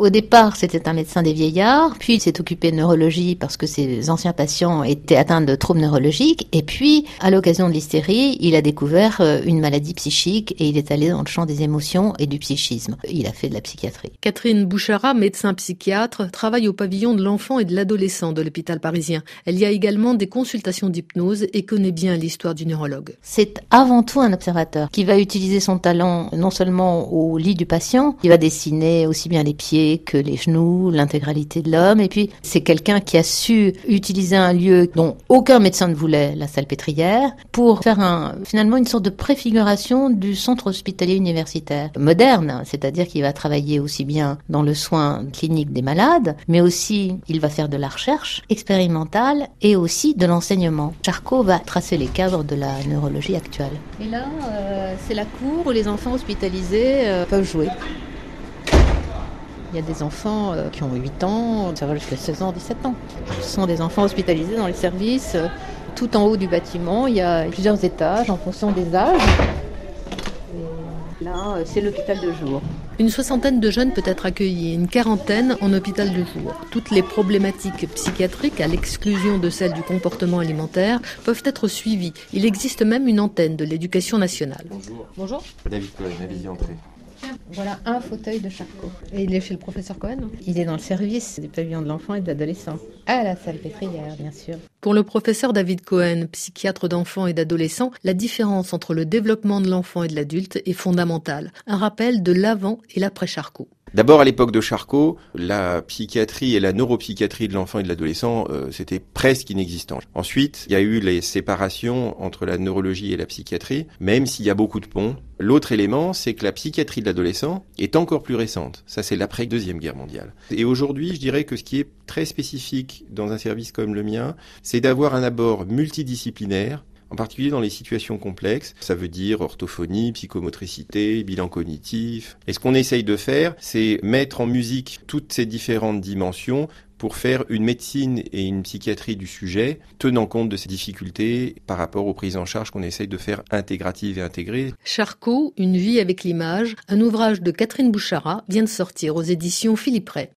Au départ, c'était un médecin des vieillards, puis il s'est occupé de neurologie parce que ses anciens patients étaient atteints de troubles neurologiques, et puis, à l'occasion de l'hystérie, il a découvert euh, une maladie psychique et il est allé dans le champ des émotions et du psychisme. Il a fait de la psychiatrie. Catherine Bouchara, médecin psychiatre, travaille au pavillon de l'enfant et de l'adolescent de l'hôpital parisien. Elle y a également des consultations d'hypnose et connaît bien l'histoire du neurologue. C'est avant tout un observateur qui va utiliser son talent non seulement au lit du patient, il va dessiner aussi bien les pieds, que les genoux, l'intégralité de l'homme. Et puis, c'est quelqu'un qui a su utiliser un lieu dont aucun médecin ne voulait, la salle pétrière, pour faire un, finalement une sorte de préfiguration du centre hospitalier universitaire moderne. C'est-à-dire qu'il va travailler aussi bien dans le soin clinique des malades, mais aussi il va faire de la recherche expérimentale et aussi de l'enseignement. Charcot va tracer les cadres de la neurologie actuelle. Et là, euh, c'est la cour où les enfants hospitalisés euh, peuvent jouer. Il y a des enfants euh, qui ont 8 ans, ça va jusqu'à 16 ans, 17 ans. Ce sont des enfants hospitalisés dans les services. Euh, tout en haut du bâtiment, il y a plusieurs étages en fonction des âges. là, euh, c'est l'hôpital de jour. Une soixantaine de jeunes peut être accueillis, une quarantaine en hôpital de jour. Toutes les problématiques psychiatriques, à l'exclusion de celles du comportement alimentaire, peuvent être suivies. Il existe même une antenne de l'éducation nationale. Bonjour. Bonjour. David Cohen, avis d'entrée. Voilà un fauteuil de Charcot. Et il est chez le professeur Cohen Il est dans le service des pavillons de l'enfant et de l'adolescent. À la salle pétrière, bien sûr. Pour le professeur David Cohen, psychiatre d'enfants et d'adolescents, la différence entre le développement de l'enfant et de l'adulte est fondamentale. Un rappel de l'avant et l'après Charcot. D'abord, à l'époque de Charcot, la psychiatrie et la neuropsychiatrie de l'enfant et de l'adolescent, euh, c'était presque inexistant. Ensuite, il y a eu les séparations entre la neurologie et la psychiatrie, même s'il y a beaucoup de ponts. L'autre élément, c'est que la psychiatrie de l'adolescent est encore plus récente. Ça, c'est l'après-deuxième guerre mondiale. Et aujourd'hui, je dirais que ce qui est très spécifique dans un service comme le mien, c'est d'avoir un abord multidisciplinaire en particulier dans les situations complexes. Ça veut dire orthophonie, psychomotricité, bilan cognitif. Et ce qu'on essaye de faire, c'est mettre en musique toutes ces différentes dimensions pour faire une médecine et une psychiatrie du sujet, tenant compte de ces difficultés par rapport aux prises en charge qu'on essaye de faire intégratives et intégrées. Charcot, Une vie avec l'image, un ouvrage de Catherine Bouchara, vient de sortir aux éditions Philippe Ray.